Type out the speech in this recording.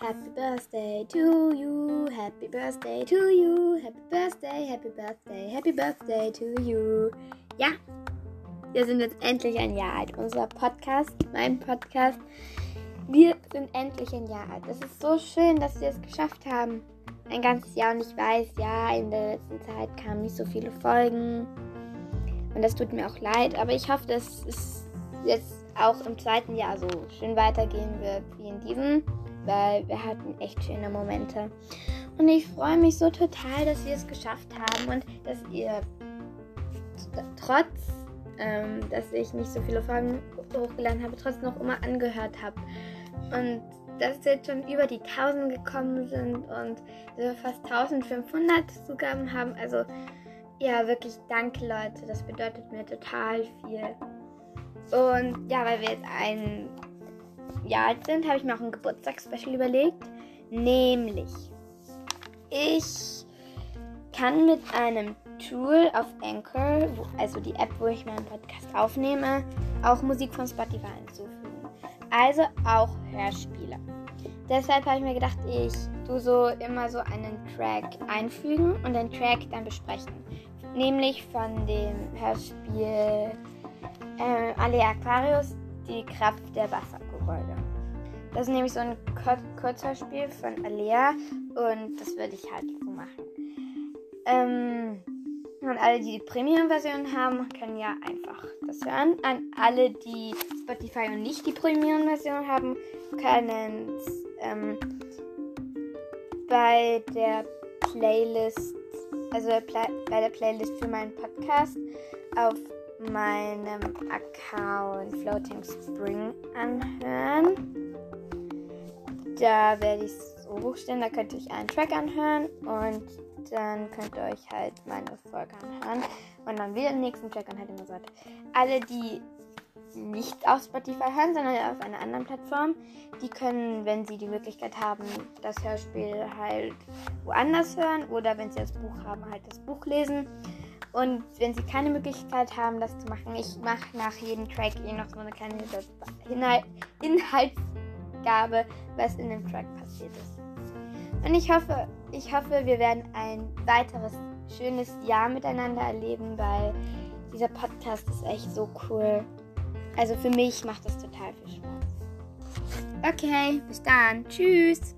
Happy birthday to you, happy birthday to you, happy birthday, happy birthday, happy birthday to you. Ja, wir sind jetzt endlich ein Jahr alt. Unser Podcast, mein Podcast, wir sind endlich ein Jahr alt. Es ist so schön, dass wir es geschafft haben. Ein ganzes Jahr und ich weiß, ja, in der letzten Zeit kamen nicht so viele Folgen. Und das tut mir auch leid, aber ich hoffe, dass es jetzt auch im zweiten Jahr so schön weitergehen wird wie in diesem weil wir hatten echt schöne Momente. Und ich freue mich so total, dass wir es geschafft haben und dass ihr trotz, ähm, dass ich nicht so viele Folgen hochgeladen habe, trotzdem noch immer angehört habt. Und dass jetzt schon über die 1000 gekommen sind und wir fast 1500 Zugaben haben. Also ja, wirklich danke Leute, das bedeutet mir total viel. Und ja, weil wir jetzt ein Jahr alt sind, habe ich mir auch ein Geburtstagsspecial überlegt. Nämlich, ich kann mit einem Tool auf Anchor, wo, also die App, wo ich meinen Podcast aufnehme, auch Musik von Spotify hinzufügen. Also auch Hörspiele. Deshalb habe ich mir gedacht, ich tue so immer so einen Track einfügen und den Track dann besprechen. Nämlich von dem Hörspiel äh, Ale Aquarius, die Kraft der Wasser. Das ist nämlich so ein kurzer Spiel von Alea und das würde ich halt so machen. Ähm, und alle, die die Premium-Version haben, können ja einfach das hören. An alle, die Spotify und nicht die Premium-Version haben, können ähm, bei der Playlist, also bei der Playlist für meinen Podcast auf meinem Account Floating Spring anhören. Da werde ich es so hochstellen, da könnt ihr euch einen Track anhören und dann könnt ihr euch halt meine Folge anhören und dann wieder den nächsten Track und so weiter. Alle, die nicht auf Spotify hören, sondern auf einer anderen Plattform, die können, wenn sie die Möglichkeit haben, das Hörspiel halt woanders hören oder wenn sie das Buch haben, halt das Buch lesen. Und wenn sie keine Möglichkeit haben, das zu machen, ich mache nach jedem Track eh noch so eine kleine Inhaltsgabe, was in dem Track passiert ist. Und ich hoffe, ich hoffe, wir werden ein weiteres schönes Jahr miteinander erleben, weil dieser Podcast ist echt so cool. Also für mich macht das total viel Spaß. Okay, bis dann. Tschüss.